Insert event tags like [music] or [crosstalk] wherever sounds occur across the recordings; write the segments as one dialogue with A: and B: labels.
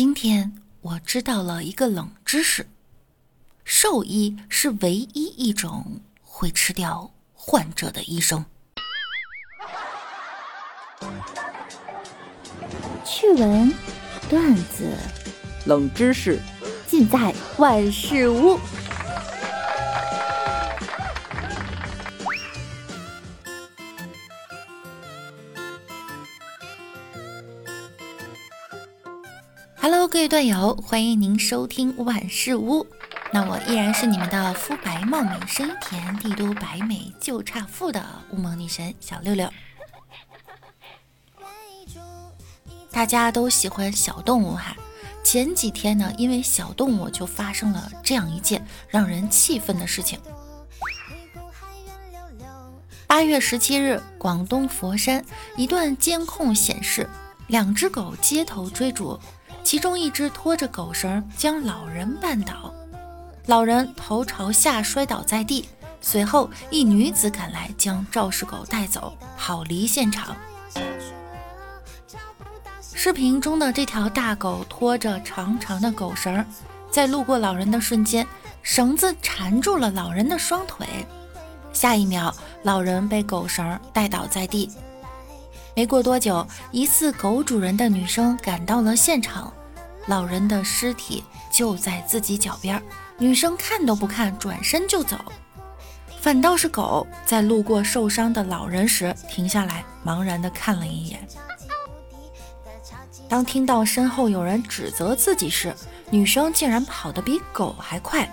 A: 今天我知道了一个冷知识：兽医是唯一一种会吃掉患者的医生。
B: 趣闻、段子、
C: 冷知识，
B: 尽在万事屋。
A: Hello，各位段友，欢迎您收听万事屋。那我依然是你们的肤白貌美、声音甜、帝都白美就差富的乌蒙女神小六六。大家都喜欢小动物哈。前几天呢，因为小动物就发生了这样一件让人气愤的事情。八月十七日，广东佛山一段监控显示，两只狗街头追逐。其中一只拖着狗绳将老人绊倒，老人头朝下摔倒在地。随后，一女子赶来将肇事狗带走，跑离现场。视频中的这条大狗拖着长长的狗绳，在路过老人的瞬间，绳子缠住了老人的双腿。下一秒，老人被狗绳带倒在地。没过多久，疑似狗主人的女生赶到了现场。老人的尸体就在自己脚边，女生看都不看，转身就走。反倒是狗在路过受伤的老人时停下来，茫然地看了一眼。当听到身后有人指责自己时，女生竟然跑得比狗还快，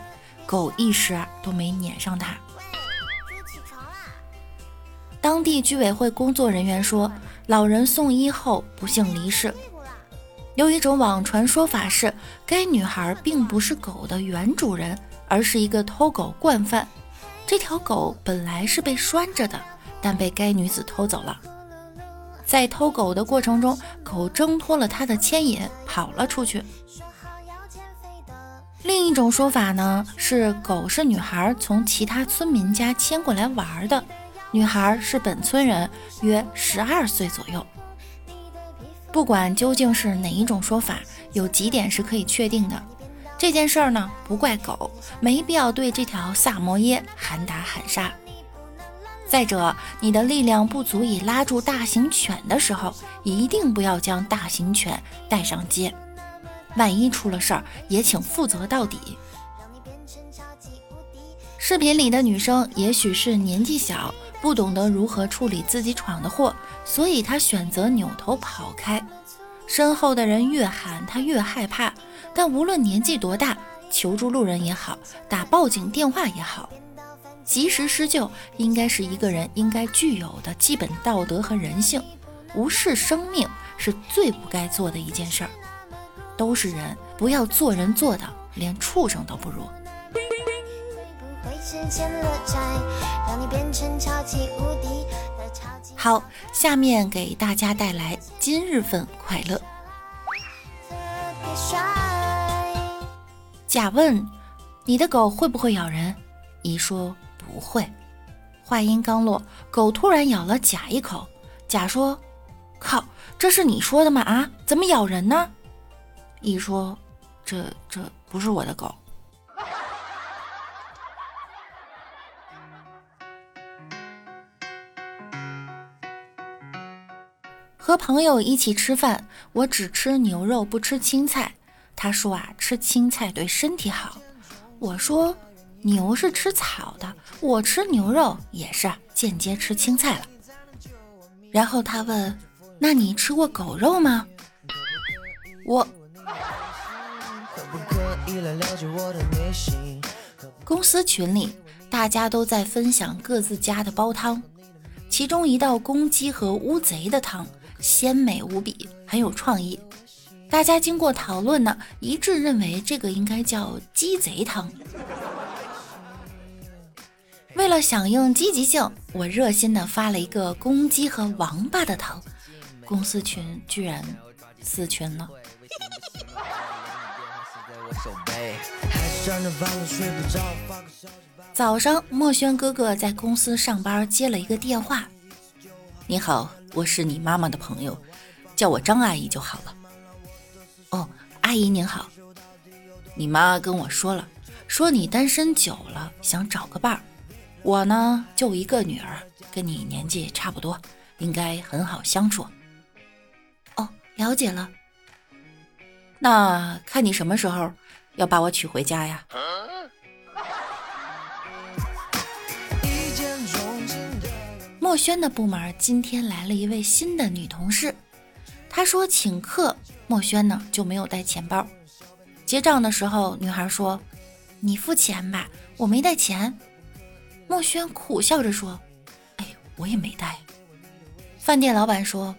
A: 狗一时都没撵上她。当地居委会工作人员说，老人送医后不幸离世。有一种网传说法是，该女孩并不是狗的原主人，而是一个偷狗惯犯。这条狗本来是被拴着的，但被该女子偷走了。在偷狗的过程中，狗挣脱了她的牵引，跑了出去。另一种说法呢，是狗是女孩从其他村民家牵过来玩的，女孩是本村人，约十二岁左右。不管究竟是哪一种说法，有几点是可以确定的。这件事儿呢，不怪狗，没必要对这条萨摩耶喊打喊杀。再者，你的力量不足以拉住大型犬的时候，一定不要将大型犬带上街。万一出了事儿，也请负责到底。视频里的女生也许是年纪小。不懂得如何处理自己闯的祸，所以他选择扭头跑开。身后的人越喊，他越害怕。但无论年纪多大，求助路人也好，打报警电话也好，及时施救，应该是一个人应该具有的基本道德和人性。无视生命是最不该做的一件事儿。都是人，不要做人做的连畜生都不如。好，下面给大家带来今日份快乐。甲问：你的狗会不会咬人？乙说不会。话音刚落，狗突然咬了甲一口。甲说：靠，这是你说的吗？啊，怎么咬人呢？乙说：这这不是我的狗。和朋友一起吃饭，我只吃牛肉不吃青菜。他说啊，吃青菜对身体好。我说，牛是吃草的，我吃牛肉也是间接吃青菜了。然后他问，那你吃过狗肉吗？我。公司群里，大家都在分享各自家的煲汤，其中一道公鸡和乌贼的汤。鲜美无比，很有创意。大家经过讨论呢，一致认为这个应该叫鸡贼汤。为了响应积极性，我热心的发了一个公鸡和王八的汤，公司群居然死群了。早上，墨轩哥哥在公司上班，接了一个电话。你好。我是你妈妈的朋友，叫我张阿姨就好了。哦，
B: 阿姨您好，你妈跟我说了，说你单身久了，想找个伴儿。我呢，就一个女儿，跟你年纪差不多，应该很好相处。
A: 哦，了解了。
B: 那看你什么时候要把我娶回家呀？
A: 墨轩的部门今天来了一位新的女同事，她说请客，墨轩呢就没有带钱包。结账的时候，女孩说：“你付钱吧，我没带钱。”墨轩苦笑着说：“哎，我也没带。”饭店老板说：“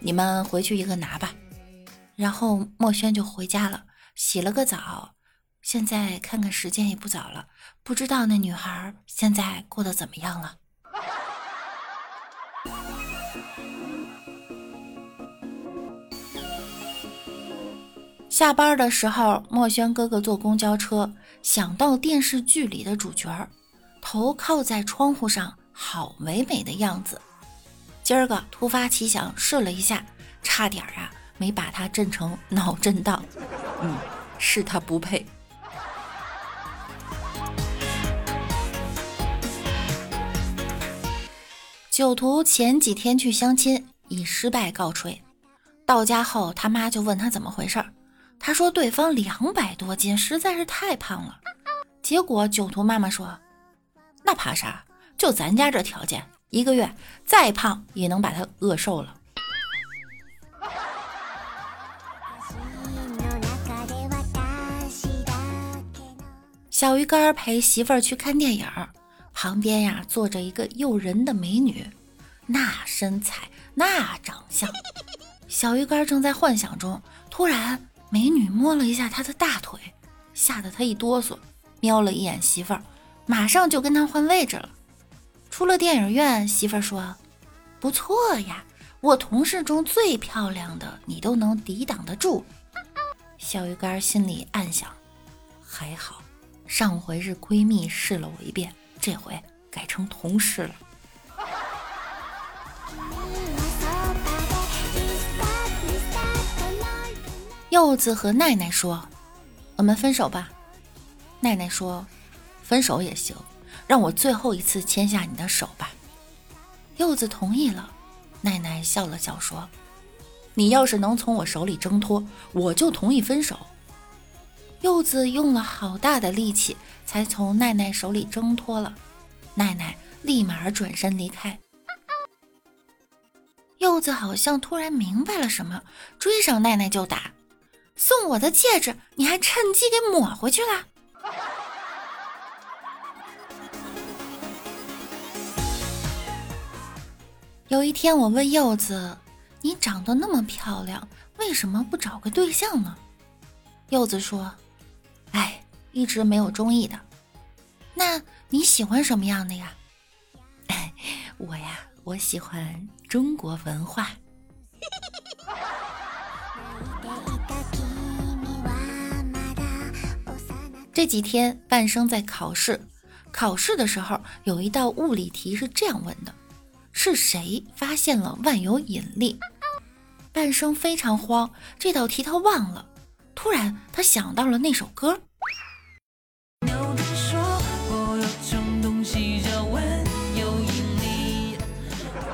A: 你们回去一个拿吧。”然后墨轩就回家了，洗了个澡。现在看看时间也不早了，不知道那女孩现在过得怎么样了。下班的时候，墨轩哥哥坐公交车，想到电视剧里的主角儿，头靠在窗户上，好唯美的样子。今儿个突发奇想试了一下，差点啊没把他震成脑震荡。嗯，是他不配。酒徒前几天去相亲，以失败告吹。到家后，他妈就问他怎么回事儿。他说对方两百多斤，实在是太胖了。结果酒徒妈妈说：“那怕啥？就咱家这条件，一个月再胖也能把他饿瘦了。”小鱼干陪媳妇儿去看电影，旁边呀坐着一个诱人的美女，那身材，那长相，小鱼干正在幻想中，突然。美女摸了一下他的大腿，吓得他一哆嗦，瞄了一眼媳妇儿，马上就跟他换位置了。出了电影院，媳妇儿说：“不错呀，我同事中最漂亮的，你都能抵挡得住。”小鱼干心里暗想：还好，上回是闺蜜试了我一遍，这回改成同事了。柚子和奈奈说：“我们分手吧。”奈奈说：“分手也行，让我最后一次牵下你的手吧。”柚子同意了。奈奈笑了笑说：“你要是能从我手里挣脱，我就同意分手。”柚子用了好大的力气才从奈奈手里挣脱了。奈奈立马转身离开。柚子好像突然明白了什么，追上奈奈就打。送我的戒指，你还趁机给抹回去了。有一天，我问柚子：“你长得那么漂亮，为什么不找个对象呢？”柚子说：“哎，一直没有中意的。那你喜欢什么样的呀？” [laughs] 我呀，我喜欢中国文化。这几天，半生在考试。考试的时候，有一道物理题是这样问的：是谁发现了万有引力？半生非常慌，这道题他忘了。突然，他想到了那首歌。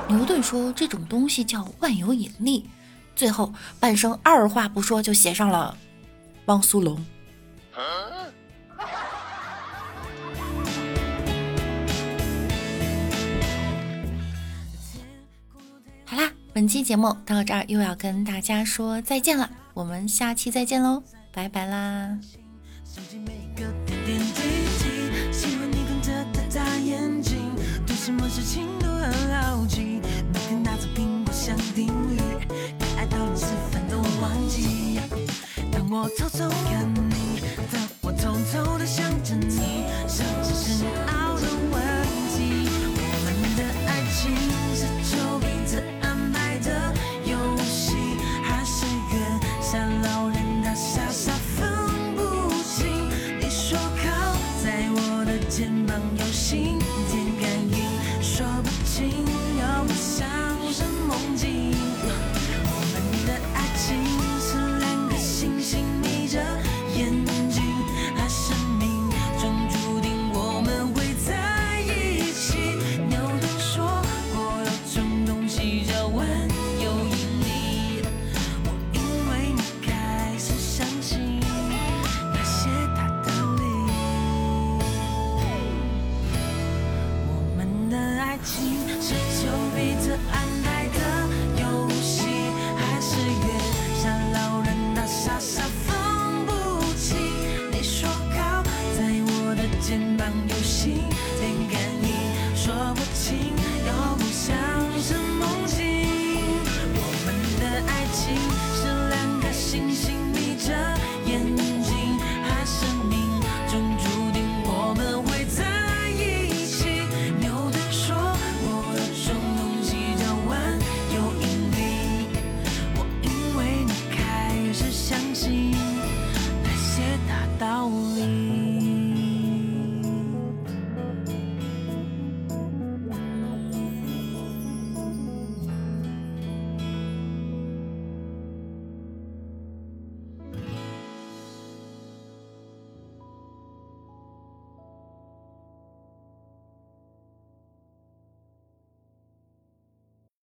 A: 牛顿说这种东西叫万有引力。最后，半生二话不说就写上了汪苏泷。本期节目到这儿又要跟大家说再见了，我们下期再见喽，拜拜啦！眼睛还是命中注定我们会在一起
B: 牛顿说过有种东西叫万有引力
A: 我因为
B: 你开始相信那些大道理我们
A: 的爱情 you.